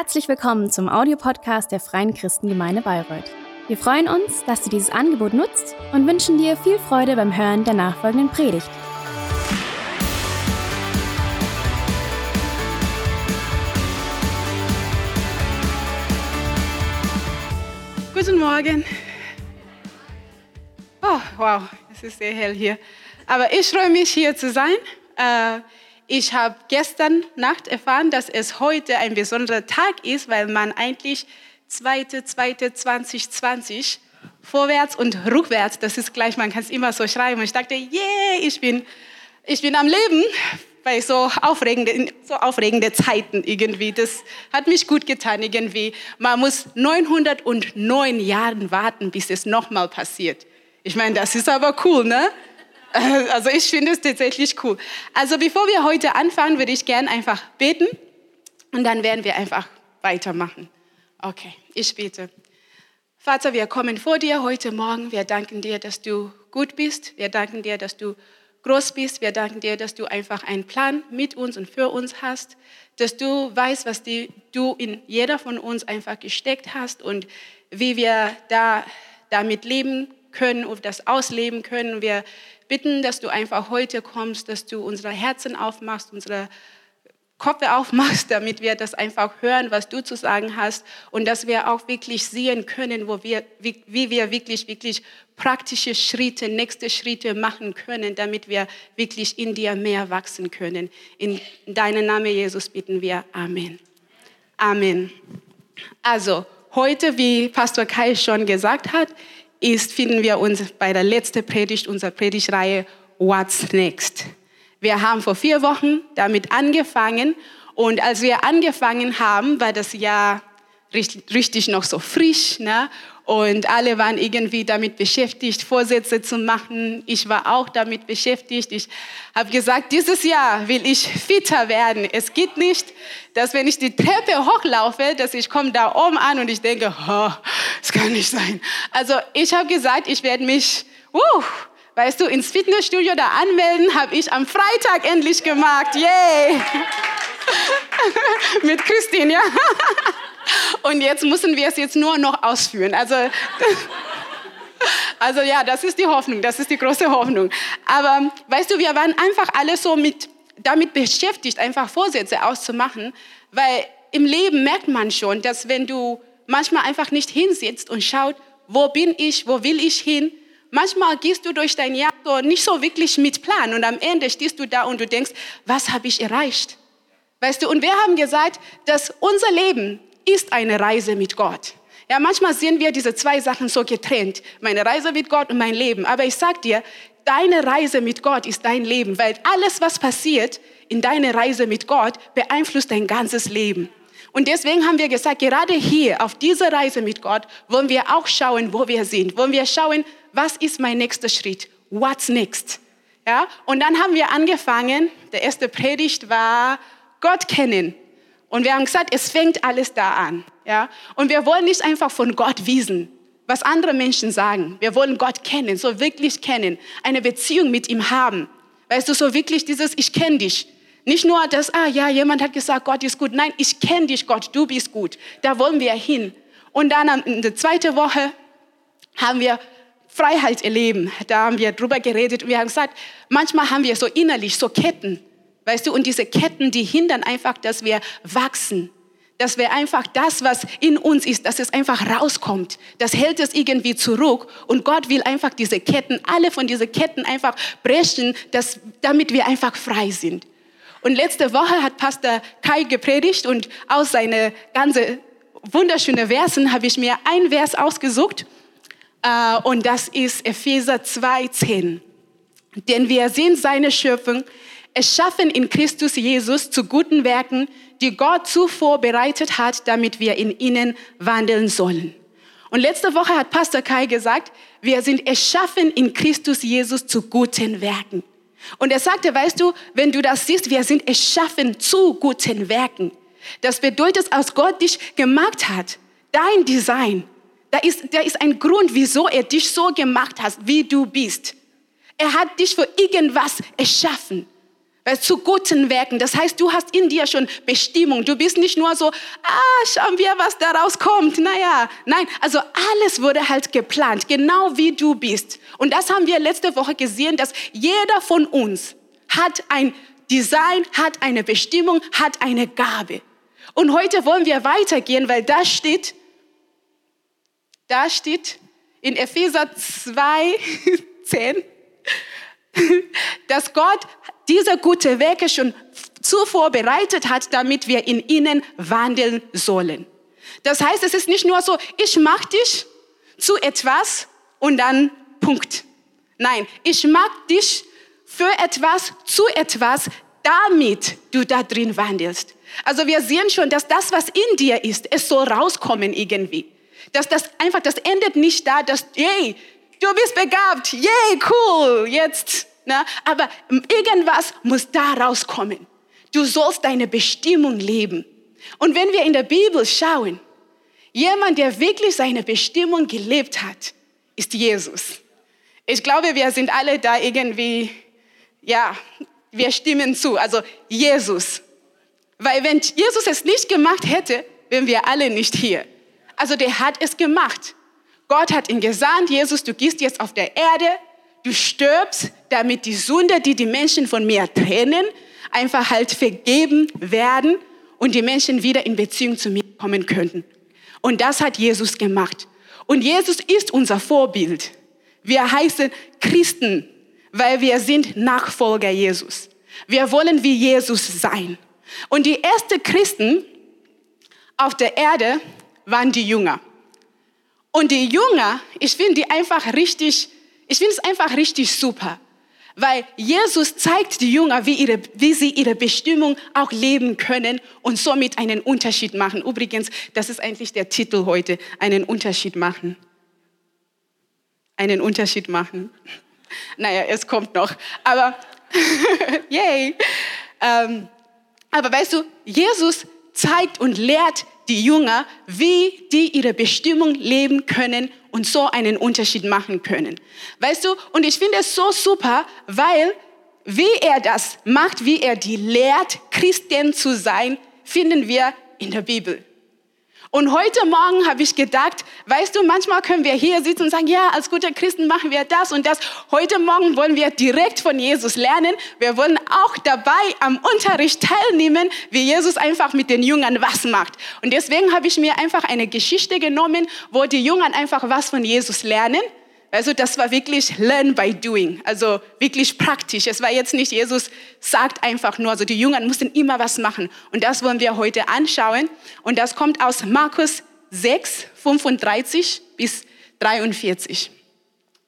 Herzlich willkommen zum Audiopodcast der Freien Christengemeinde Bayreuth. Wir freuen uns, dass du dieses Angebot nutzt und wünschen dir viel Freude beim Hören der nachfolgenden Predigt. Guten Morgen. Oh, wow, es ist sehr hell hier. Aber ich freue mich, hier zu sein. Ich habe gestern Nacht erfahren, dass es heute ein besonderer Tag ist, weil man eigentlich 2.2.2020 vorwärts und rückwärts, das ist gleich, man kann es immer so schreiben. Und ich dachte, yeah, ich bin, ich bin am Leben bei so aufregende, so aufregende Zeiten irgendwie. Das hat mich gut getan irgendwie. Man muss 909 Jahre warten, bis es nochmal passiert. Ich meine, das ist aber cool, ne? Also ich finde es tatsächlich cool. Also bevor wir heute anfangen, würde ich gerne einfach beten und dann werden wir einfach weitermachen. Okay, ich bete. Vater, wir kommen vor dir heute Morgen. Wir danken dir, dass du gut bist. Wir danken dir, dass du groß bist. Wir danken dir, dass du einfach einen Plan mit uns und für uns hast, dass du weißt, was die, du in jeder von uns einfach gesteckt hast und wie wir da damit leben können und das ausleben können. Wir bitten, dass du einfach heute kommst, dass du unsere Herzen aufmachst, unsere Kopf aufmachst, damit wir das einfach hören, was du zu sagen hast und dass wir auch wirklich sehen können, wo wir, wie, wie wir wirklich, wirklich praktische Schritte, nächste Schritte machen können, damit wir wirklich in dir mehr wachsen können. In deinem Namen, Jesus, bitten wir. Amen. Amen. Also, heute, wie Pastor Kai schon gesagt hat, ist, finden wir uns bei der letzten Predigt unserer Predigtreihe What's Next. Wir haben vor vier Wochen damit angefangen und als wir angefangen haben, war das Jahr richtig noch so frisch. Ne? Und alle waren irgendwie damit beschäftigt, Vorsätze zu machen. Ich war auch damit beschäftigt. Ich habe gesagt, dieses Jahr will ich fitter werden. Es geht nicht, dass wenn ich die Treppe hochlaufe, dass ich komme da oben an und ich denke, oh, kann nicht sein. Also ich habe gesagt, ich werde mich, uh, weißt du, ins Fitnessstudio da anmelden, habe ich am Freitag endlich gemacht. Yay! Mit Christine, ja. Und jetzt müssen wir es jetzt nur noch ausführen. Also, also ja, das ist die Hoffnung, das ist die große Hoffnung. Aber weißt du, wir waren einfach alle so mit, damit beschäftigt, einfach Vorsätze auszumachen, weil im Leben merkt man schon, dass wenn du manchmal einfach nicht hinsitzt und schaut, wo bin ich, wo will ich hin, manchmal gehst du durch dein Jahr so nicht so wirklich mit Plan und am Ende stehst du da und du denkst, was habe ich erreicht? Weißt du, und wir haben gesagt, dass unser Leben ist eine Reise mit Gott. Ja, manchmal sehen wir diese zwei Sachen so getrennt. Meine Reise mit Gott und mein Leben. Aber ich sag dir, deine Reise mit Gott ist dein Leben, weil alles, was passiert in deiner Reise mit Gott, beeinflusst dein ganzes Leben. Und deswegen haben wir gesagt, gerade hier auf dieser Reise mit Gott wollen wir auch schauen, wo wir sind. Wollen wir schauen, was ist mein nächster Schritt? What's next? Ja? Und dann haben wir angefangen, der erste Predigt war Gott kennen. Und wir haben gesagt, es fängt alles da an. Ja? Und wir wollen nicht einfach von Gott wissen, was andere Menschen sagen. Wir wollen Gott kennen, so wirklich kennen, eine Beziehung mit ihm haben. Weißt du, so wirklich dieses Ich kenne dich. Nicht nur das, ah ja, jemand hat gesagt, Gott ist gut. Nein, ich kenne dich, Gott, du bist gut. Da wollen wir hin. Und dann in der zweiten Woche haben wir Freiheit erleben. Da haben wir drüber geredet und wir haben gesagt, manchmal haben wir so innerlich so Ketten. Weißt du, und diese Ketten, die hindern einfach, dass wir wachsen. Dass wir einfach das, was in uns ist, dass es einfach rauskommt. Das hält es irgendwie zurück. Und Gott will einfach diese Ketten, alle von diesen Ketten einfach brechen, dass, damit wir einfach frei sind. Und letzte Woche hat Pastor Kai gepredigt und aus seinen ganzen wunderschönen Versen habe ich mir ein Vers ausgesucht. Äh, und das ist Epheser 2,10. Denn wir sind seine Schöpfung, erschaffen in Christus Jesus zu guten Werken, die Gott zuvor bereitet hat, damit wir in ihnen wandeln sollen. Und letzte Woche hat Pastor Kai gesagt, wir sind erschaffen in Christus Jesus zu guten Werken. Und er sagte, weißt du, wenn du das siehst, wir sind erschaffen zu guten Werken. Das bedeutet, als Gott dich gemacht hat, dein Design, da ist, da ist ein Grund, wieso er dich so gemacht hat, wie du bist. Er hat dich für irgendwas erschaffen. Zu guten Werken. Das heißt, du hast in dir schon Bestimmung. Du bist nicht nur so, ah, schauen wir, was daraus kommt. Naja, nein, also alles wurde halt geplant, genau wie du bist. Und das haben wir letzte Woche gesehen, dass jeder von uns hat ein Design, hat eine Bestimmung, hat eine Gabe. Und heute wollen wir weitergehen, weil da steht, da steht in Epheser 2, 10, dass Gott diese gute Werke schon zuvor bereitet hat, damit wir in ihnen wandeln sollen. Das heißt, es ist nicht nur so, ich mache dich zu etwas und dann Punkt. Nein, ich mag dich für etwas zu etwas, damit du da drin wandelst. Also wir sehen schon, dass das, was in dir ist, es soll rauskommen irgendwie. Dass das einfach, das endet nicht da, dass, yay, du bist begabt, yay, cool, jetzt. Na, aber irgendwas muss da rauskommen. Du sollst deine Bestimmung leben. Und wenn wir in der Bibel schauen, jemand, der wirklich seine Bestimmung gelebt hat, ist Jesus. Ich glaube, wir sind alle da irgendwie, ja, wir stimmen zu. Also Jesus. Weil wenn Jesus es nicht gemacht hätte, wären wir alle nicht hier. Also der hat es gemacht. Gott hat ihn gesandt, Jesus, du gehst jetzt auf der Erde, du stirbst, damit die Sünde, die die Menschen von mir trennen, einfach halt vergeben werden und die Menschen wieder in Beziehung zu mir kommen könnten. Und das hat Jesus gemacht. Und Jesus ist unser Vorbild. Wir heißen Christen, weil wir sind Nachfolger Jesus. Wir wollen wie Jesus sein. Und die ersten Christen auf der Erde waren die Jünger. Und die Jünger, ich finde die einfach richtig, ich finde es einfach richtig super. Weil Jesus zeigt die Jünger, wie, ihre, wie sie ihre Bestimmung auch leben können und somit einen Unterschied machen. Übrigens, das ist eigentlich der Titel heute, einen Unterschied machen. Einen Unterschied machen. Naja, es kommt noch. Aber, yay. Ähm, aber weißt du, Jesus zeigt und lehrt die Jünger, wie die ihre Bestimmung leben können und so einen Unterschied machen können. Weißt du, und ich finde es so super, weil wie er das macht, wie er die lehrt, Christen zu sein, finden wir in der Bibel. Und heute Morgen habe ich gedacht, weißt du, manchmal können wir hier sitzen und sagen, ja, als gute Christen machen wir das und das. Heute Morgen wollen wir direkt von Jesus lernen. Wir wollen auch dabei am Unterricht teilnehmen, wie Jesus einfach mit den Jüngern was macht. Und deswegen habe ich mir einfach eine Geschichte genommen, wo die Jüngern einfach was von Jesus lernen. Also das war wirklich Learn by Doing, also wirklich praktisch. Es war jetzt nicht, Jesus sagt einfach nur, also die Jünger mussten immer was machen. Und das wollen wir heute anschauen. Und das kommt aus Markus 6, 35 bis 43.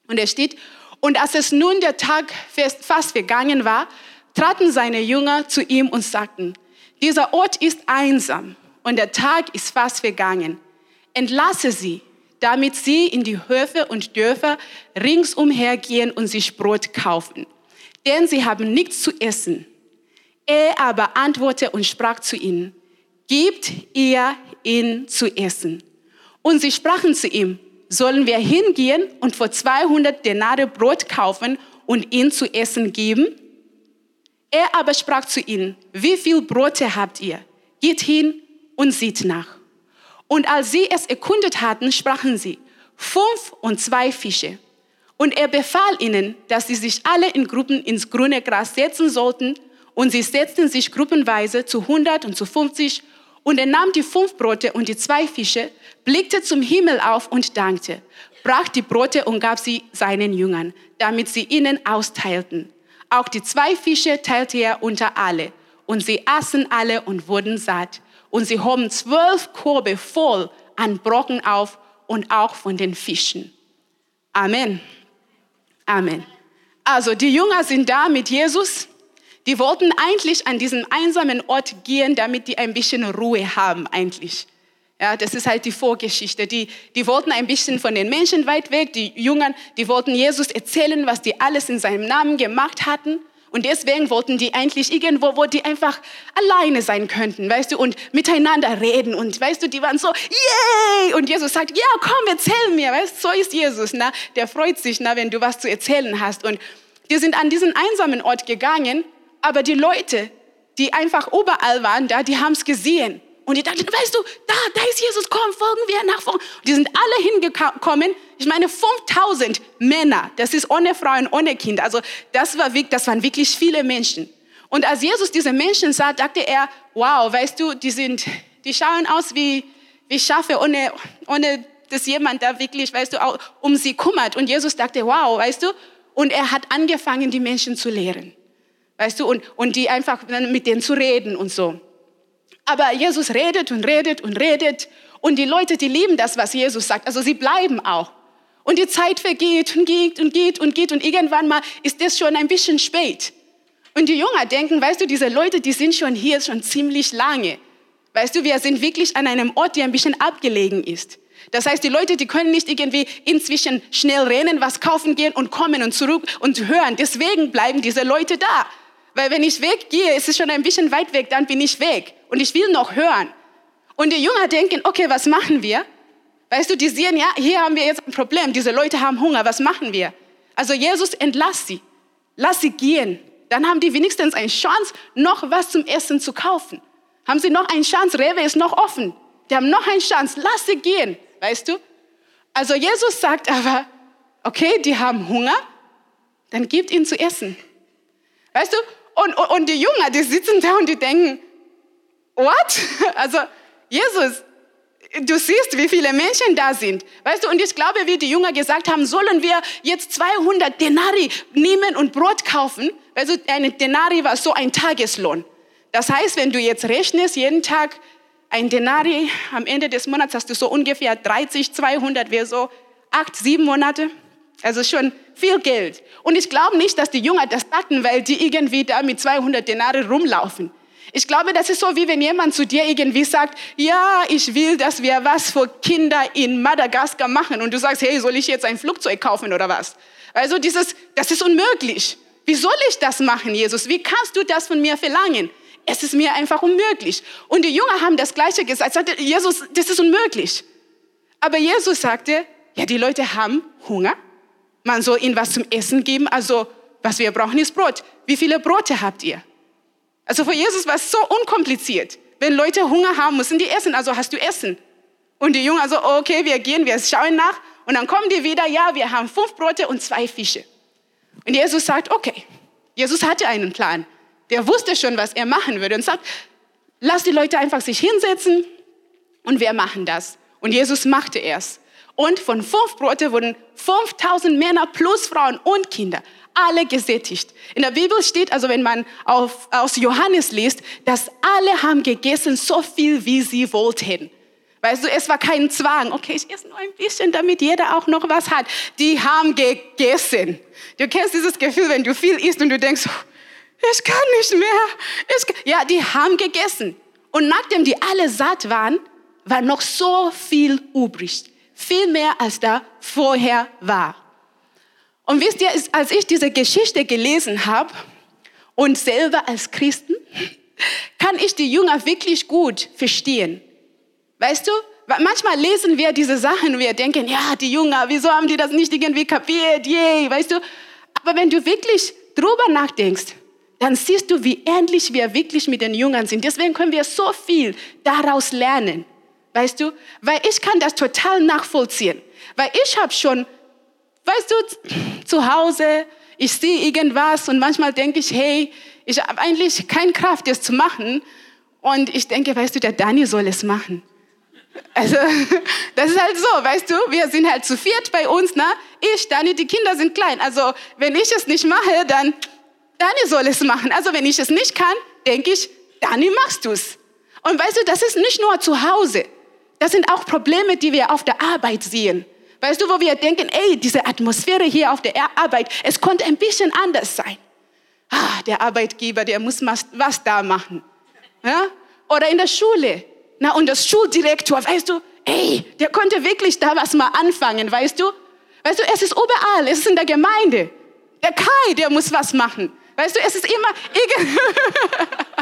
Und er steht, und als es nun der Tag fast vergangen war, traten seine Jünger zu ihm und sagten, dieser Ort ist einsam und der Tag ist fast vergangen. Entlasse sie damit sie in die Höfe und Dörfer ringsumher gehen und sich Brot kaufen. Denn sie haben nichts zu essen. Er aber antwortete und sprach zu ihnen, Gebt ihr ihn zu essen. Und sie sprachen zu ihm, sollen wir hingehen und vor 200 Denare Brot kaufen und ihn zu essen geben? Er aber sprach zu ihnen, wie viel Brote habt ihr? Geht hin und sieht nach. Und als sie es erkundet hatten, sprachen sie, fünf und zwei Fische. Und er befahl ihnen, dass sie sich alle in Gruppen ins grüne Gras setzen sollten. Und sie setzten sich gruppenweise zu 100 und zu 50. Und er nahm die fünf Brote und die zwei Fische, blickte zum Himmel auf und dankte, brach die Brote und gab sie seinen Jüngern, damit sie ihnen austeilten. Auch die zwei Fische teilte er unter alle. Und sie aßen alle und wurden satt und sie hoben zwölf Korbe voll an Brocken auf und auch von den Fischen. Amen. Amen. Also die Jünger sind da mit Jesus. Die wollten eigentlich an diesen einsamen Ort gehen, damit die ein bisschen Ruhe haben eigentlich. Ja, das ist halt die Vorgeschichte. Die, die wollten ein bisschen von den Menschen weit weg. Die Jüngern, die wollten Jesus erzählen, was die alles in seinem Namen gemacht hatten. Und deswegen wollten die eigentlich irgendwo, wo die einfach alleine sein könnten, weißt du, und miteinander reden. Und weißt du, die waren so, yay! Und Jesus sagt, ja, komm, erzähl mir, weißt du, so ist Jesus, na, der freut sich, na, wenn du was zu erzählen hast. Und die sind an diesen einsamen Ort gegangen Aber die Leute, die einfach überall waren da, die haben es gesehen. Und die dachten, weißt du, da, da ist Jesus, komm, folgen wir nach vorne. Die sind alle hingekommen. Ich meine, 5000 Männer, das ist ohne Frauen, ohne Kinder. Also das, war, das waren wirklich viele Menschen. Und als Jesus diese Menschen sah, dachte er, wow, weißt du, die, sind, die schauen aus wie, wie Schafe, ohne, ohne dass jemand da wirklich, weißt du, auch um sie kümmert. Und Jesus dachte, wow, weißt du, und er hat angefangen, die Menschen zu lehren. Weißt du, und, und die einfach mit denen zu reden und so. Aber Jesus redet und redet und redet. Und die Leute, die lieben das, was Jesus sagt. Also sie bleiben auch. Und die Zeit vergeht und geht und geht und geht. Und irgendwann mal ist das schon ein bisschen spät. Und die Jünger denken, weißt du, diese Leute, die sind schon hier schon ziemlich lange. Weißt du, wir sind wirklich an einem Ort, der ein bisschen abgelegen ist. Das heißt, die Leute, die können nicht irgendwie inzwischen schnell rennen, was kaufen gehen und kommen und zurück und hören. Deswegen bleiben diese Leute da. Weil wenn ich weggehe, ist es schon ein bisschen weit weg, dann bin ich weg. Und ich will noch hören. Und die Jünger denken, okay, was machen wir? Weißt du, die sehen, ja, hier haben wir jetzt ein Problem. Diese Leute haben Hunger, was machen wir? Also Jesus, entlass sie. Lass sie gehen. Dann haben die wenigstens eine Chance, noch was zum Essen zu kaufen. Haben sie noch eine Chance? Rewe ist noch offen. Die haben noch eine Chance. Lass sie gehen. Weißt du? Also Jesus sagt aber, okay, die haben Hunger, dann gebt ihnen zu essen. Weißt du? Und, und, und die Jünger, die sitzen da und die denken, what? Also, Jesus, du siehst, wie viele Menschen da sind. Weißt du, und ich glaube, wie die Jünger gesagt haben, sollen wir jetzt 200 Denari nehmen und Brot kaufen? Also, ein Denari war so ein Tageslohn. Das heißt, wenn du jetzt rechnest, jeden Tag ein Denari, am Ende des Monats hast du so ungefähr 30, 200, wäre so acht, sieben Monate. Also schon viel Geld. Und ich glaube nicht, dass die Jünger das hatten, weil die irgendwie da mit 200 Denare rumlaufen. Ich glaube, das ist so, wie wenn jemand zu dir irgendwie sagt, ja, ich will, dass wir was für Kinder in Madagaskar machen. Und du sagst, hey, soll ich jetzt ein Flugzeug kaufen oder was? Also dieses, das ist unmöglich. Wie soll ich das machen, Jesus? Wie kannst du das von mir verlangen? Es ist mir einfach unmöglich. Und die Jünger haben das Gleiche gesagt. Sagte, Jesus, das ist unmöglich. Aber Jesus sagte, ja, die Leute haben Hunger man soll ihnen was zum Essen geben. Also, was wir brauchen, ist Brot. Wie viele Brote habt ihr? Also für Jesus war es so unkompliziert. Wenn Leute Hunger haben, müssen die essen. Also hast du Essen. Und die Jungen also, okay, wir gehen, wir schauen nach. Und dann kommen die wieder, ja, wir haben fünf Brote und zwei Fische. Und Jesus sagt, okay. Jesus hatte einen Plan. Der wusste schon, was er machen würde und sagt, lass die Leute einfach sich hinsetzen und wir machen das. Und Jesus machte es. Und von fünf Brote wurden 5000 Männer plus Frauen und Kinder alle gesättigt. In der Bibel steht, also wenn man auf, aus Johannes liest, dass alle haben gegessen so viel, wie sie wollten. Weißt du, es war kein Zwang. Okay, ich esse nur ein bisschen, damit jeder auch noch was hat. Die haben gegessen. Du kennst dieses Gefühl, wenn du viel isst und du denkst, ich kann nicht mehr. Ich ja, die haben gegessen. Und nachdem die alle satt waren, war noch so viel übrig viel mehr als da vorher war. Und wisst ihr, als ich diese Geschichte gelesen habe und selber als Christen, kann ich die Jünger wirklich gut verstehen. Weißt du, manchmal lesen wir diese Sachen wir denken, ja, die Jünger, wieso haben die das nicht irgendwie kapiert? Yay, weißt du? Aber wenn du wirklich drüber nachdenkst, dann siehst du, wie ähnlich wir wirklich mit den Jüngern sind. Deswegen können wir so viel daraus lernen. Weißt du? Weil ich kann das total nachvollziehen. Weil ich habe schon, weißt du, zu Hause, ich sehe irgendwas und manchmal denke ich, hey, ich habe eigentlich keine Kraft, das zu machen. Und ich denke, weißt du, der Dani soll es machen. Also, das ist halt so, weißt du, wir sind halt zu viert bei uns, ne? Ich, Dani, die Kinder sind klein. Also, wenn ich es nicht mache, dann Dani soll es machen. Also, wenn ich es nicht kann, denke ich, Dani, machst du es. Und weißt du, das ist nicht nur zu Hause. Das sind auch Probleme, die wir auf der Arbeit sehen. Weißt du, wo wir denken, ey, diese Atmosphäre hier auf der Arbeit, es konnte ein bisschen anders sein. Ah, der Arbeitgeber, der muss was da machen. Ja? Oder in der Schule. Na, und der Schuldirektor, weißt du, ey, der konnte wirklich da was mal anfangen, weißt du? Weißt du, es ist überall, es ist in der Gemeinde. Der Kai, der muss was machen. Weißt du, es ist immer...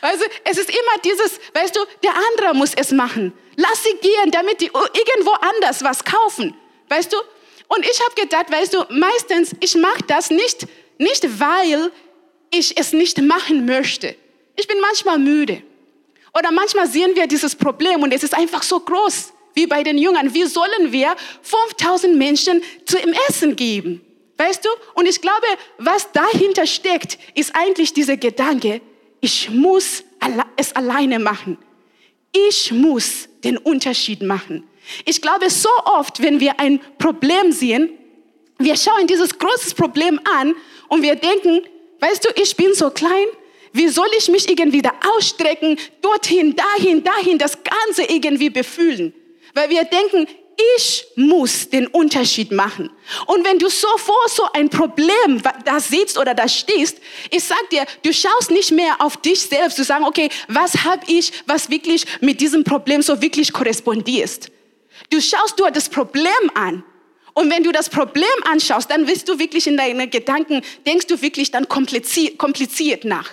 Also es ist immer dieses, weißt du, der andere muss es machen. Lass sie gehen, damit die irgendwo anders was kaufen. Weißt du? Und ich habe gedacht, weißt du, meistens, ich mache das nicht, Nicht weil ich es nicht machen möchte. Ich bin manchmal müde. Oder manchmal sehen wir dieses Problem und es ist einfach so groß, wie bei den Jüngern. Wie sollen wir 5000 Menschen zu im Essen geben? Weißt du? Und ich glaube, was dahinter steckt, ist eigentlich dieser Gedanke, ich muss es alleine machen. Ich muss den Unterschied machen. Ich glaube, so oft, wenn wir ein Problem sehen, wir schauen dieses große Problem an und wir denken, weißt du, ich bin so klein, wie soll ich mich irgendwie da ausstrecken, dorthin, dahin, dahin, das Ganze irgendwie befühlen? Weil wir denken, ich muss den Unterschied machen. Und wenn du so vor so ein Problem da sitzt oder da stehst, ich sag dir, du schaust nicht mehr auf dich selbst, zu sagen, okay, was habe ich, was wirklich mit diesem Problem so wirklich korrespondiert. Du schaust dir das Problem an. Und wenn du das Problem anschaust, dann wirst du wirklich in deinen Gedanken, denkst du wirklich dann kompliziert nach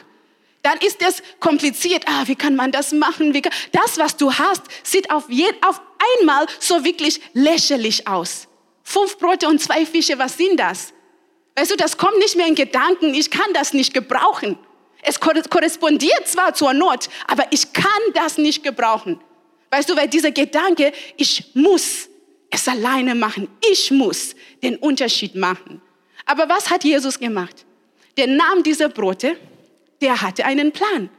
dann ist es kompliziert. Ah, wie kann man das machen? Kann, das, was du hast, sieht auf, je, auf einmal so wirklich lächerlich aus. Fünf Brote und zwei Fische, was sind das? Weißt du, das kommt nicht mehr in Gedanken, ich kann das nicht gebrauchen. Es korrespondiert zwar zur Not, aber ich kann das nicht gebrauchen. Weißt du, weil dieser Gedanke, ich muss es alleine machen, ich muss den Unterschied machen. Aber was hat Jesus gemacht? Der nahm diese Brote, der hatte einen Plan.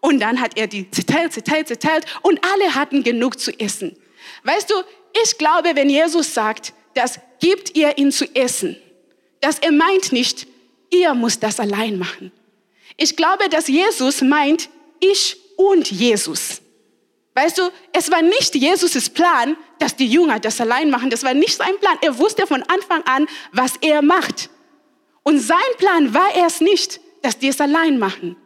Und dann hat er die zerteilt, zerteilt, zerteilt und alle hatten genug zu essen. Weißt du, ich glaube, wenn Jesus sagt, das gibt ihr ihn zu essen, dass er meint nicht, ihr müsst das allein machen. Ich glaube, dass Jesus meint, ich und Jesus. Weißt du, es war nicht Jesus' Plan, dass die Jünger das allein machen. Das war nicht sein Plan. Er wusste von Anfang an, was er macht. Und sein Plan war erst nicht, dass die es allein machen.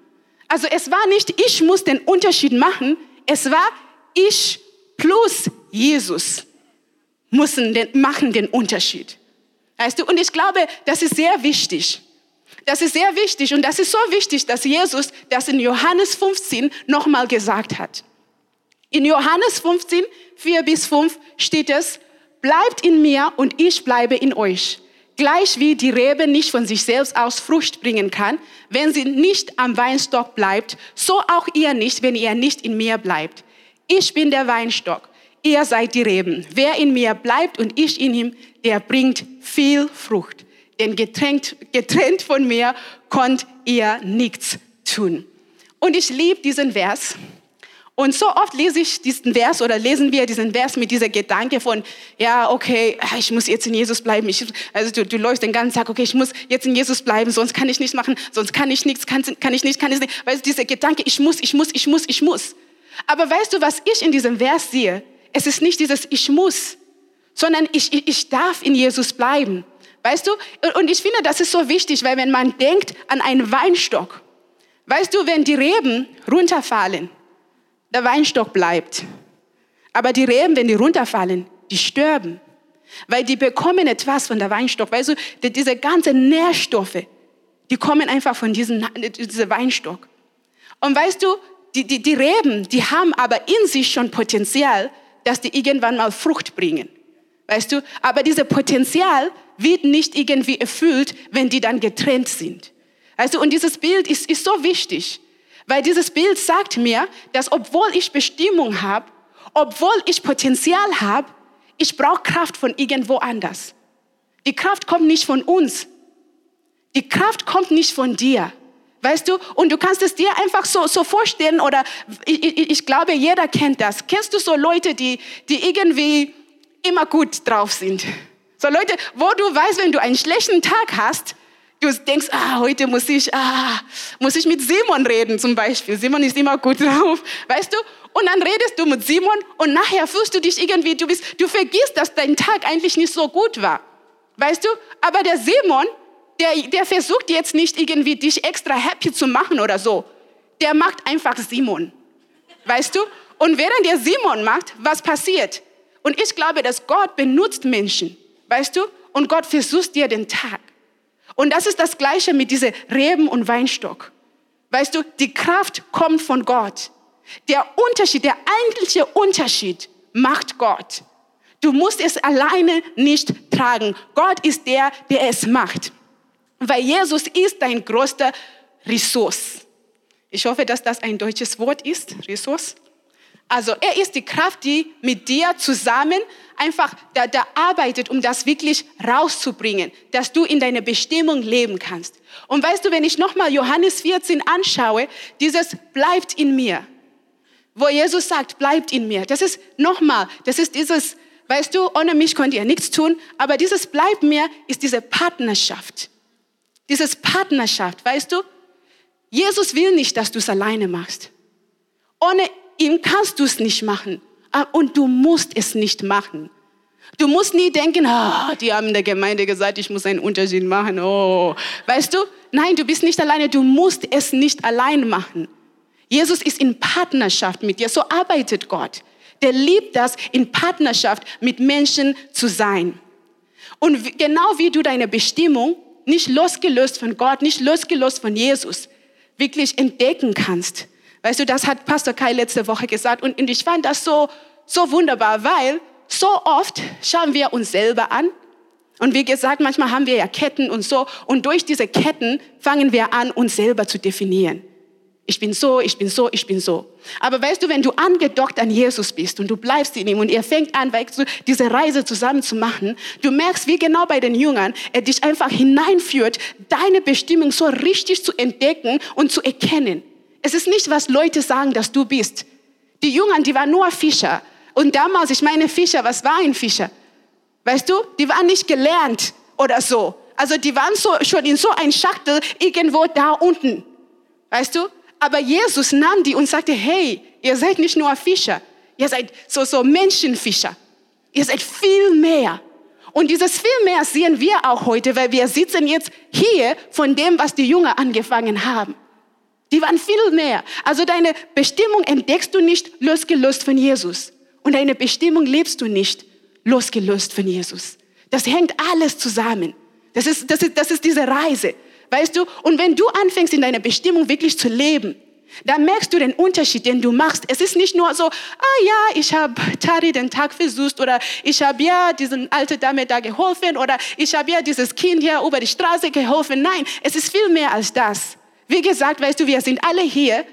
Also es war nicht, ich muss den Unterschied machen, es war ich plus Jesus müssen den, machen den Unterschied. Weißt du, und ich glaube, das ist sehr wichtig. Das ist sehr wichtig und das ist so wichtig, dass Jesus das in Johannes 15 nochmal gesagt hat. In Johannes 15, 4 bis 5 steht es, bleibt in mir und ich bleibe in euch. Gleich wie die Rebe nicht von sich selbst aus Frucht bringen kann, wenn sie nicht am Weinstock bleibt, so auch ihr nicht, wenn ihr nicht in mir bleibt. Ich bin der Weinstock, ihr seid die Reben. Wer in mir bleibt und ich in ihm, der bringt viel Frucht. Denn getrennt, getrennt von mir konnt ihr nichts tun. Und ich liebe diesen Vers, und so oft lese ich diesen Vers oder lesen wir diesen Vers mit dieser Gedanke von, ja, okay, ich muss jetzt in Jesus bleiben. Ich, also du, du läufst den ganzen Tag, okay, ich muss jetzt in Jesus bleiben, sonst kann ich nichts machen, sonst kann ich nichts, kann, kann ich nicht, kann ich nicht. Weißt du, dieser Gedanke, ich muss, ich muss, ich muss, ich muss. Aber weißt du, was ich in diesem Vers sehe? Es ist nicht dieses Ich muss, sondern ich, ich, ich darf in Jesus bleiben. Weißt du? Und ich finde, das ist so wichtig, weil wenn man denkt an einen Weinstock, weißt du, wenn die Reben runterfallen, der Weinstock bleibt. Aber die Reben, wenn die runterfallen, die sterben. Weil die bekommen etwas von der Weinstock. Weißt du, diese ganzen Nährstoffe, die kommen einfach von diesem, diesem Weinstock. Und weißt du, die, die, die Reben, die haben aber in sich schon Potenzial, dass die irgendwann mal Frucht bringen. Weißt du, aber dieses Potenzial wird nicht irgendwie erfüllt, wenn die dann getrennt sind. Weißt du, und dieses Bild ist, ist so wichtig. Weil dieses Bild sagt mir, dass obwohl ich Bestimmung habe, obwohl ich Potenzial habe, ich brauche Kraft von irgendwo anders. Die Kraft kommt nicht von uns. Die Kraft kommt nicht von dir. Weißt du? Und du kannst es dir einfach so, so vorstellen oder ich, ich, ich glaube, jeder kennt das. Kennst du so Leute, die, die irgendwie immer gut drauf sind? So Leute, wo du weißt, wenn du einen schlechten Tag hast, Du denkst, ah, heute muss ich, ah, muss ich mit Simon reden zum Beispiel. Simon ist immer gut drauf, weißt du? Und dann redest du mit Simon und nachher fühlst du dich irgendwie, du bist, du vergisst, dass dein Tag eigentlich nicht so gut war, weißt du? Aber der Simon, der, der versucht jetzt nicht irgendwie dich extra happy zu machen oder so. Der macht einfach Simon, weißt du? Und während der Simon macht, was passiert? Und ich glaube, dass Gott benutzt Menschen, weißt du? Und Gott versucht dir den Tag. Und das ist das Gleiche mit diese Reben und Weinstock. Weißt du, die Kraft kommt von Gott. Der Unterschied, der eigentliche Unterschied macht Gott. Du musst es alleine nicht tragen. Gott ist der, der es macht. Weil Jesus ist dein größter Ressource. Ich hoffe, dass das ein deutsches Wort ist, Ressource. Also er ist die Kraft, die mit dir zusammen einfach da, da arbeitet, um das wirklich rauszubringen, dass du in deiner Bestimmung leben kannst. Und weißt du, wenn ich nochmal Johannes 14 anschaue, dieses bleibt in mir, wo Jesus sagt, bleibt in mir. Das ist nochmal, das ist dieses, weißt du, ohne mich könnt ihr nichts tun, aber dieses bleibt mir ist diese Partnerschaft. Dieses Partnerschaft, weißt du? Jesus will nicht, dass du es alleine machst. Ohne ihm kannst du es nicht machen. Ah, und du musst es nicht machen. Du musst nie denken, oh, die haben der Gemeinde gesagt, ich muss einen Unterschied machen. Oh, weißt du? Nein, du bist nicht alleine. Du musst es nicht allein machen. Jesus ist in Partnerschaft mit dir. So arbeitet Gott. Der liebt das, in Partnerschaft mit Menschen zu sein. Und genau wie du deine Bestimmung nicht losgelöst von Gott, nicht losgelöst von Jesus, wirklich entdecken kannst. Weißt du, das hat Pastor Kai letzte Woche gesagt und, ich fand das so, so wunderbar, weil so oft schauen wir uns selber an und wie gesagt, manchmal haben wir ja Ketten und so und durch diese Ketten fangen wir an, uns selber zu definieren. Ich bin so, ich bin so, ich bin so. Aber weißt du, wenn du angedockt an Jesus bist und du bleibst in ihm und er fängt an, weißt du, diese Reise zusammen zu machen, du merkst, wie genau bei den Jüngern er dich einfach hineinführt, deine Bestimmung so richtig zu entdecken und zu erkennen. Es ist nicht, was Leute sagen, dass du bist. Die Jüngern, die waren nur Fischer. Und damals, ich meine Fischer, was war ein Fischer? Weißt du, die waren nicht gelernt oder so. Also die waren so, schon in so ein Schachtel irgendwo da unten. Weißt du? Aber Jesus nahm die und sagte, hey, ihr seid nicht nur Fischer, ihr seid so, so Menschenfischer. Ihr seid viel mehr. Und dieses viel mehr sehen wir auch heute, weil wir sitzen jetzt hier von dem, was die Jünger angefangen haben. Die waren viel mehr. Also deine Bestimmung entdeckst du nicht losgelöst von Jesus. Und deine Bestimmung lebst du nicht losgelöst von Jesus. Das hängt alles zusammen. Das ist, das ist, das ist diese Reise. Weißt du? Und wenn du anfängst, in deiner Bestimmung wirklich zu leben, dann merkst du den Unterschied, den du machst. Es ist nicht nur so, ah ja, ich habe Tari den Tag versucht oder ich habe ja diesen alten Dame da geholfen oder ich habe ja dieses Kind hier über die Straße geholfen. Nein, es ist viel mehr als das. Wie gesagt, weißt du, wir sind alle hier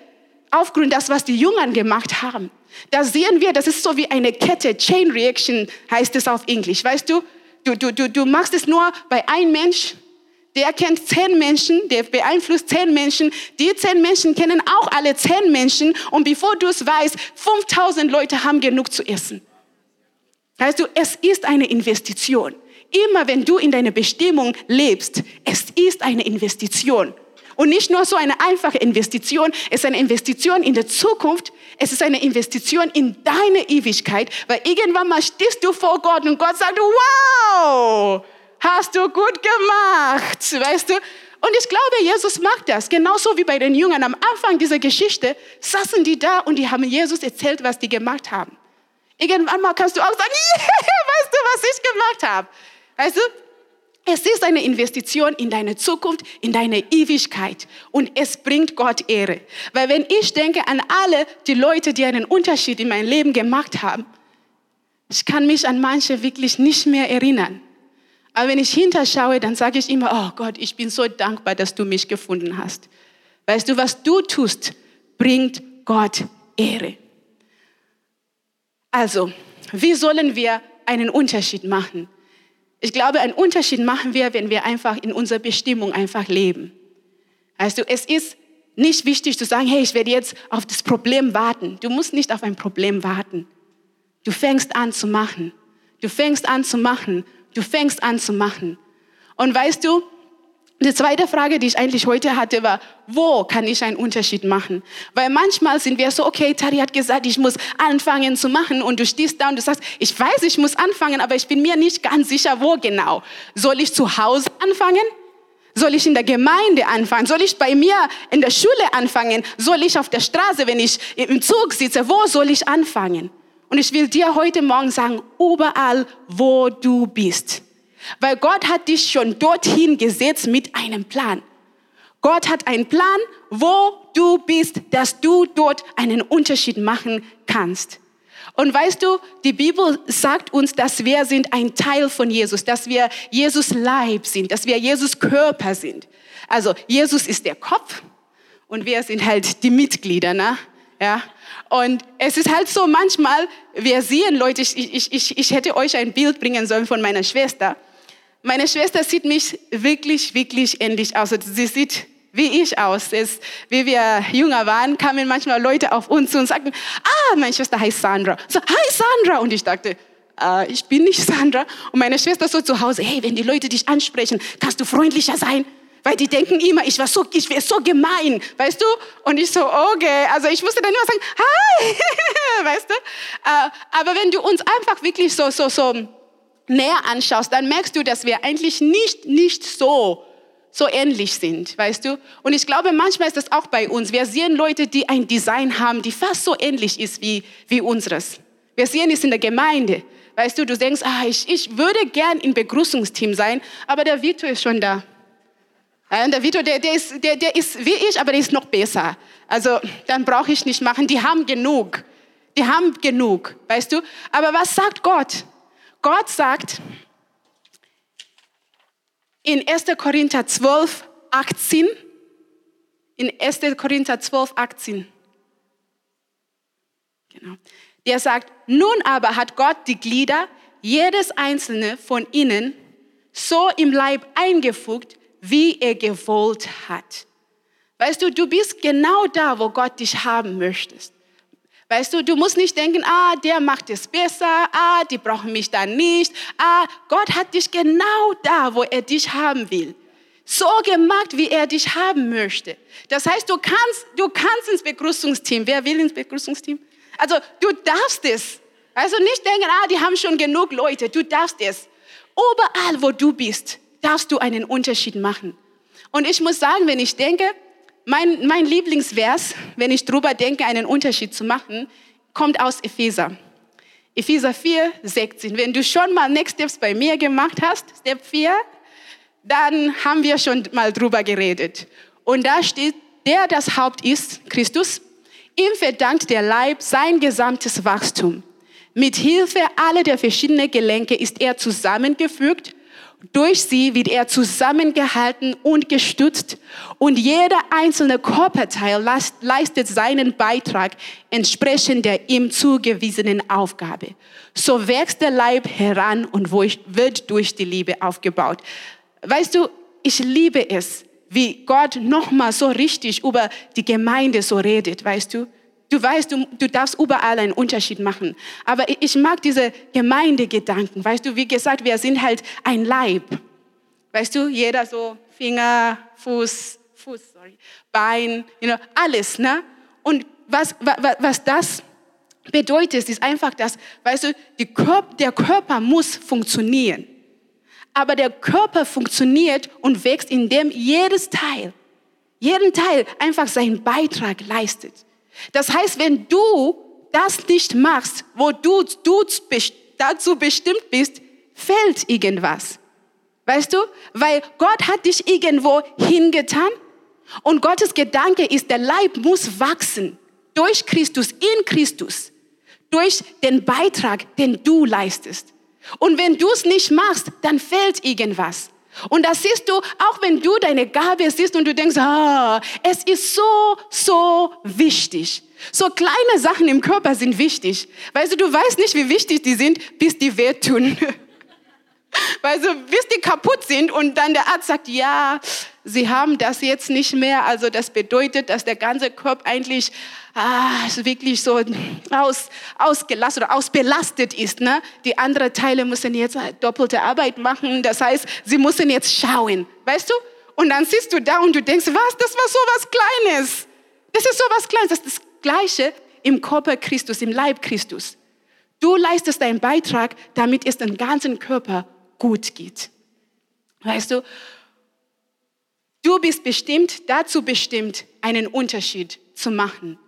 aufgrund das, was die Jüngern gemacht haben. Da sehen wir, das ist so wie eine Kette, Chain Reaction heißt es auf Englisch. Weißt du, du, du, du, du machst es nur bei einem Mensch, der kennt zehn Menschen, der beeinflusst zehn Menschen. Die zehn Menschen kennen auch alle zehn Menschen. Und bevor du es weißt, 5000 Leute haben genug zu essen. Weißt du, es ist eine Investition. Immer wenn du in deiner Bestimmung lebst, es ist eine Investition. Und nicht nur so eine einfache Investition, es ist eine Investition in der Zukunft, es ist eine Investition in deine Ewigkeit, weil irgendwann mal stehst du vor Gott und Gott sagt, wow, hast du gut gemacht, weißt du? Und ich glaube, Jesus macht das. Genauso wie bei den Jüngern am Anfang dieser Geschichte saßen die da und die haben Jesus erzählt, was die gemacht haben. Irgendwann mal kannst du auch sagen, yeah, weißt du, was ich gemacht habe? Weißt du? Es ist eine Investition in deine Zukunft, in deine Ewigkeit und es bringt Gott Ehre. Weil wenn ich denke an alle die Leute, die einen Unterschied in meinem Leben gemacht haben, ich kann mich an manche wirklich nicht mehr erinnern. Aber wenn ich hinterschaue, dann sage ich immer, oh Gott, ich bin so dankbar, dass du mich gefunden hast. Weißt du, was du tust, bringt Gott Ehre. Also, wie sollen wir einen Unterschied machen? Ich glaube, einen Unterschied machen wir, wenn wir einfach in unserer Bestimmung einfach leben. Also, es ist nicht wichtig zu sagen, hey, ich werde jetzt auf das Problem warten. Du musst nicht auf ein Problem warten. Du fängst an zu machen. Du fängst an zu machen Du fängst an zu machen. Und weißt du, die zweite Frage, die ich eigentlich heute hatte, war, wo kann ich einen Unterschied machen? Weil manchmal sind wir so, okay, Tari hat gesagt, ich muss anfangen zu machen und du stehst da und du sagst, ich weiß, ich muss anfangen, aber ich bin mir nicht ganz sicher, wo genau. Soll ich zu Hause anfangen? Soll ich in der Gemeinde anfangen? Soll ich bei mir in der Schule anfangen? Soll ich auf der Straße, wenn ich im Zug sitze, wo soll ich anfangen? Und ich will dir heute Morgen sagen, überall, wo du bist. Weil Gott hat dich schon dorthin gesetzt mit einem Plan. Gott hat einen Plan, wo du bist, dass du dort einen Unterschied machen kannst. Und weißt du, die Bibel sagt uns, dass wir sind ein Teil von Jesus, dass wir Jesus Leib sind, dass wir Jesus Körper sind. Also Jesus ist der Kopf und wir sind halt die Mitglieder, ne? Ja. Und es ist halt so manchmal, wir sehen Leute, ich, ich, ich, ich hätte euch ein Bild bringen sollen von meiner Schwester. Meine Schwester sieht mich wirklich, wirklich ähnlich aus. Also sie sieht wie ich aus. Es, wie wir jünger waren, kamen manchmal Leute auf uns zu und sagten, ah, meine Schwester heißt Sandra. So, hi Sandra. Und ich dachte, äh, ich bin nicht Sandra. Und meine Schwester so zu Hause, hey, wenn die Leute dich ansprechen, kannst du freundlicher sein? Weil die denken immer, ich war so, ich wäre so gemein, weißt du? Und ich so, okay. Also ich musste dann immer sagen, hi, weißt du? Äh, aber wenn du uns einfach wirklich so, so, so näher anschaust, dann merkst du, dass wir eigentlich nicht, nicht so so ähnlich sind, weißt du? Und ich glaube, manchmal ist das auch bei uns. Wir sehen Leute, die ein Design haben, die fast so ähnlich ist wie, wie unseres. Wir sehen es in der Gemeinde. Weißt du, du denkst, ah, ich, ich würde gern im Begrüßungsteam sein, aber der Vito ist schon da. Ja, der Vito, der, der, ist, der, der ist wie ich, aber der ist noch besser. Also dann brauche ich nicht machen. Die haben genug. Die haben genug, weißt du? Aber was sagt Gott? Gott sagt, in 1. Korinther 12, 18, in 1. Korinther 12, 18, genau, der sagt, nun aber hat Gott die Glieder, jedes einzelne von ihnen, so im Leib eingefugt, wie er gewollt hat. Weißt du, du bist genau da, wo Gott dich haben möchtest. Weißt du, du musst nicht denken, ah, der macht es besser, ah, die brauchen mich da nicht. Ah, Gott hat dich genau da, wo er dich haben will. So gemacht, wie er dich haben möchte. Das heißt, du kannst, du kannst ins Begrüßungsteam. Wer will ins Begrüßungsteam? Also, du darfst es. Also nicht denken, ah, die haben schon genug Leute. Du darfst es. Überall, wo du bist, darfst du einen Unterschied machen. Und ich muss sagen, wenn ich denke, mein, mein Lieblingsvers, wenn ich drüber denke, einen Unterschied zu machen, kommt aus Epheser. Epheser 4, 16. Wenn du schon mal Next Steps bei mir gemacht hast, Step 4, dann haben wir schon mal drüber geredet. Und da steht, der das Haupt ist, Christus, ihm verdankt der Leib sein gesamtes Wachstum. Mit Hilfe aller der verschiedenen Gelenke ist er zusammengefügt durch sie wird er zusammengehalten und gestützt und jeder einzelne Körperteil leistet seinen Beitrag entsprechend der ihm zugewiesenen Aufgabe. So wächst der Leib heran und wird durch die Liebe aufgebaut. Weißt du, ich liebe es, wie Gott nochmal so richtig über die Gemeinde so redet, weißt du? Du weißt, du, du darfst überall einen Unterschied machen. Aber ich mag diese Gemeindegedanken. Weißt du, wie gesagt, wir sind halt ein Leib. Weißt du, jeder so Finger, Fuß, Fuß, sorry, Bein, you know, alles, ne? Und was, was, was das bedeutet, ist einfach das, weißt du, Körper, der Körper muss funktionieren. Aber der Körper funktioniert und wächst, indem jedes Teil, jeden Teil einfach seinen Beitrag leistet. Das heißt, wenn du das nicht machst, wo du, du dazu bestimmt bist, fällt irgendwas. Weißt du? Weil Gott hat dich irgendwo hingetan und Gottes Gedanke ist, der Leib muss wachsen durch Christus, in Christus, durch den Beitrag, den du leistest. Und wenn du es nicht machst, dann fällt irgendwas. Und das siehst du, auch wenn du deine Gabe siehst und du denkst, ah, es ist so, so wichtig. So kleine Sachen im Körper sind wichtig. Weißt du, du weißt nicht, wie wichtig die sind, bis die wehtun. Weißt du, bis die kaputt sind und dann der Arzt sagt, ja, sie haben das jetzt nicht mehr. Also das bedeutet, dass der ganze Körper eigentlich ah, wirklich so aus, ausgelastet oder ausbelastet ist. Ne? Die anderen Teile müssen jetzt doppelte Arbeit machen. Das heißt, sie müssen jetzt schauen. Weißt du? Und dann siehst du da und du denkst, was, das war so was Kleines. Das ist so was Kleines. Das ist das Gleiche im Körper Christus, im Leib Christus. Du leistest deinen Beitrag, damit es den ganzen Körper gut geht. Weißt du, du bist bestimmt, dazu bestimmt, einen Unterschied zu machen.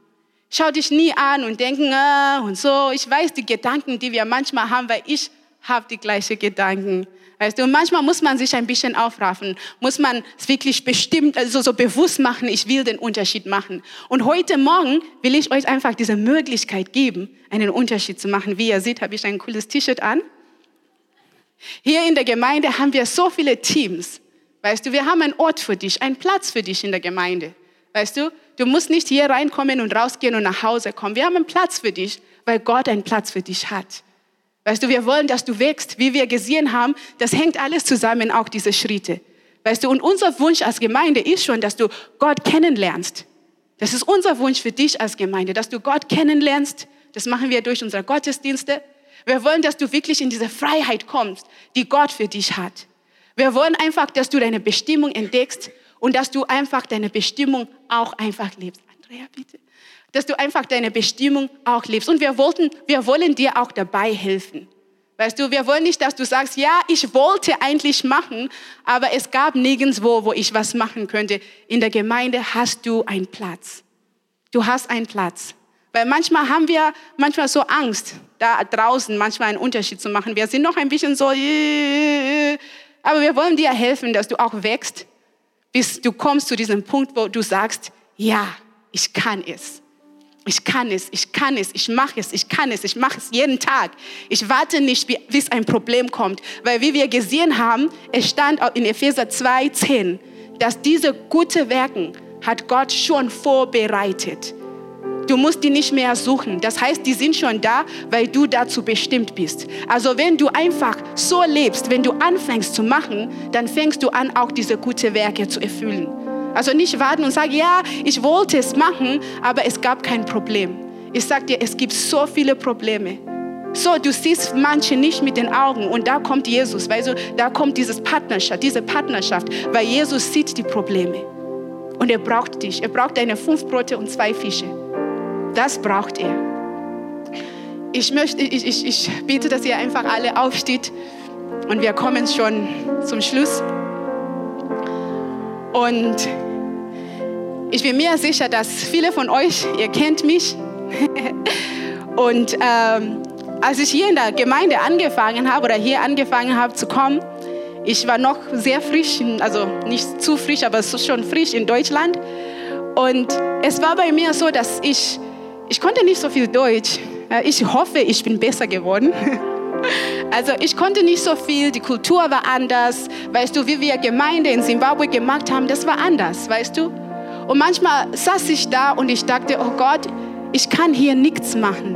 Schau dich nie an und denken, ah, und so. Ich weiß die Gedanken, die wir manchmal haben, weil ich habe die gleichen Gedanken. Weißt du, und manchmal muss man sich ein bisschen aufraffen, muss man es wirklich bestimmt, also so bewusst machen, ich will den Unterschied machen. Und heute Morgen will ich euch einfach diese Möglichkeit geben, einen Unterschied zu machen. Wie ihr seht, habe ich ein cooles T-Shirt an. Hier in der Gemeinde haben wir so viele Teams. Weißt du, wir haben einen Ort für dich, einen Platz für dich in der Gemeinde. Weißt du, du musst nicht hier reinkommen und rausgehen und nach Hause kommen. Wir haben einen Platz für dich, weil Gott einen Platz für dich hat. Weißt du, wir wollen, dass du wächst, wie wir gesehen haben. Das hängt alles zusammen, auch diese Schritte. Weißt du, und unser Wunsch als Gemeinde ist schon, dass du Gott kennenlernst. Das ist unser Wunsch für dich als Gemeinde, dass du Gott kennenlernst. Das machen wir durch unsere Gottesdienste. Wir wollen, dass du wirklich in diese Freiheit kommst, die Gott für dich hat. Wir wollen einfach, dass du deine Bestimmung entdeckst und dass du einfach deine Bestimmung auch einfach lebst. Andrea, bitte dass du einfach deine Bestimmung auch lebst. Und wir, wollten, wir wollen dir auch dabei helfen. Weißt du, wir wollen nicht, dass du sagst, ja, ich wollte eigentlich machen, aber es gab nirgendwo, wo ich was machen könnte. In der Gemeinde hast du einen Platz. Du hast einen Platz. Weil manchmal haben wir manchmal so Angst, da draußen manchmal einen Unterschied zu machen. Wir sind noch ein bisschen so, äh, aber wir wollen dir helfen, dass du auch wächst, bis du kommst zu diesem Punkt, wo du sagst, ja, ich kann es. Ich kann es, ich kann es, ich mache es, ich kann es, ich mache es jeden Tag. Ich warte nicht, bis ein Problem kommt, weil wie wir gesehen haben, es stand in Epheser 2, 10, dass diese gute Werken hat Gott schon vorbereitet. Du musst die nicht mehr suchen. Das heißt, die sind schon da, weil du dazu bestimmt bist. Also wenn du einfach so lebst, wenn du anfängst zu machen, dann fängst du an, auch diese gute Werke zu erfüllen. Also nicht warten und sagen, ja, ich wollte es machen, aber es gab kein Problem. Ich sage dir, es gibt so viele Probleme. So, du siehst manche nicht mit den Augen und da kommt Jesus, weil so, da kommt dieses Partnerschaft, diese Partnerschaft, weil Jesus sieht die Probleme und er braucht dich. Er braucht deine fünf Brote und zwei Fische. Das braucht er. Ich möchte, ich, ich, ich bitte, dass ihr einfach alle aufsteht und wir kommen schon zum Schluss. Und ich bin mir sicher, dass viele von euch, ihr kennt mich. Und ähm, als ich hier in der Gemeinde angefangen habe oder hier angefangen habe zu kommen, ich war noch sehr frisch, also nicht zu frisch, aber schon frisch in Deutschland. Und es war bei mir so, dass ich, ich konnte nicht so viel Deutsch. Äh, ich hoffe, ich bin besser geworden. Also ich konnte nicht so viel, die Kultur war anders. Weißt du, wie wir Gemeinde in Zimbabwe gemacht haben, das war anders, weißt du? Und manchmal saß ich da und ich dachte, oh Gott, ich kann hier nichts machen.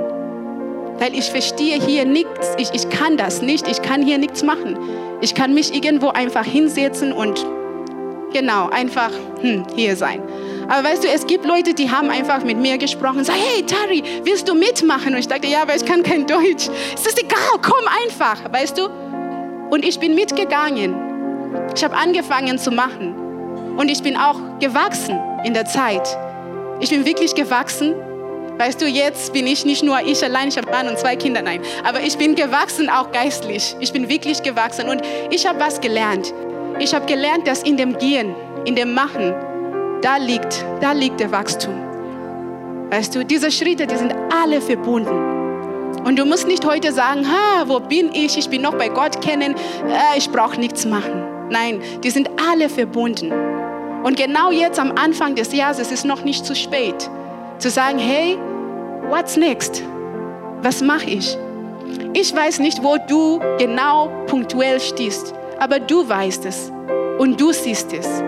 Weil ich verstehe hier nichts, ich, ich kann das nicht, ich kann hier nichts machen. Ich kann mich irgendwo einfach hinsetzen und genau, einfach hm, hier sein. Aber weißt du, es gibt Leute, die haben einfach mit mir gesprochen sagen, hey Tari, willst du mitmachen? Und ich dachte, ja, aber ich kann kein Deutsch. Es ist egal, komm einfach, weißt du? Und ich bin mitgegangen. Ich habe angefangen zu machen. Und ich bin auch gewachsen in der Zeit. Ich bin wirklich gewachsen. Weißt du, jetzt bin ich nicht nur ich allein, ich habe Mann und zwei Kinder, nein. Aber ich bin gewachsen auch geistlich. Ich bin wirklich gewachsen. Und ich habe was gelernt. Ich habe gelernt, dass in dem Gehen, in dem Machen, da liegt, da liegt der Wachstum. Weißt du, diese Schritte, die sind alle verbunden. Und du musst nicht heute sagen, ha, wo bin ich? Ich bin noch bei Gott kennen, äh, ich brauche nichts machen. Nein, die sind alle verbunden. Und genau jetzt am Anfang des Jahres es ist noch nicht zu spät, zu sagen, hey, what's next? Was mache ich? Ich weiß nicht, wo du genau punktuell stehst, aber du weißt es und du siehst es.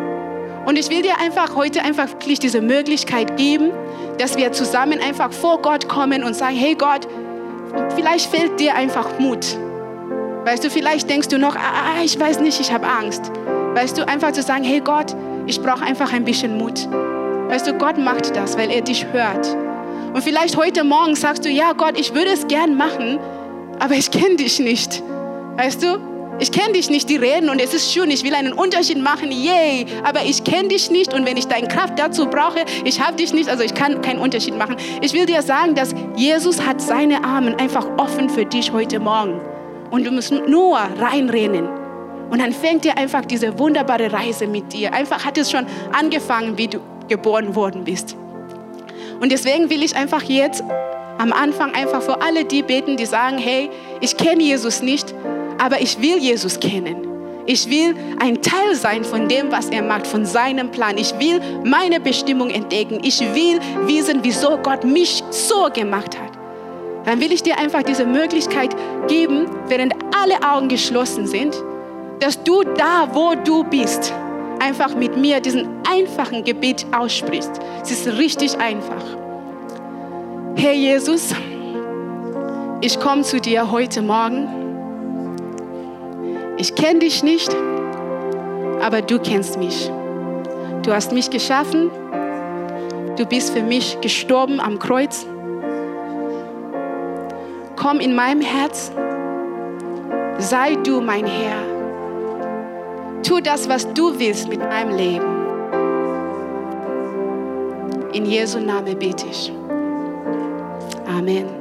Und ich will dir einfach heute einfach wirklich diese Möglichkeit geben, dass wir zusammen einfach vor Gott kommen und sagen, hey Gott, vielleicht fehlt dir einfach Mut. Weißt du, vielleicht denkst du noch, ah, ah ich weiß nicht, ich habe Angst. Weißt du, einfach zu sagen, hey Gott, ich brauche einfach ein bisschen Mut. Weißt du, Gott macht das, weil er dich hört. Und vielleicht heute Morgen sagst du, ja Gott, ich würde es gern machen, aber ich kenne dich nicht. Weißt du, ich kenne dich nicht, die reden und es ist schön, ich will einen Unterschied machen, yay, aber ich kenne dich nicht und wenn ich deine Kraft dazu brauche, ich habe dich nicht, also ich kann keinen Unterschied machen. Ich will dir sagen, dass Jesus hat seine Arme einfach offen für dich heute Morgen und du musst nur reinrennen. Und dann fängt dir einfach diese wunderbare Reise mit dir. Einfach hat es schon angefangen, wie du geboren worden bist. Und deswegen will ich einfach jetzt am Anfang einfach für alle die beten, die sagen, hey, ich kenne Jesus nicht, aber ich will Jesus kennen. Ich will ein Teil sein von dem, was er macht, von seinem Plan. Ich will meine Bestimmung entdecken. Ich will wissen, wieso Gott mich so gemacht hat. Dann will ich dir einfach diese Möglichkeit geben, während alle Augen geschlossen sind, dass du da, wo du bist, einfach mit mir diesen einfachen Gebet aussprichst. Es ist richtig einfach. Herr Jesus, ich komme zu dir heute Morgen. Ich kenne dich nicht, aber du kennst mich. Du hast mich geschaffen. Du bist für mich gestorben am Kreuz. Komm in meinem Herz. Sei du mein Herr. Tu das, was du willst mit meinem Leben. In Jesu Namen bete ich. Amen.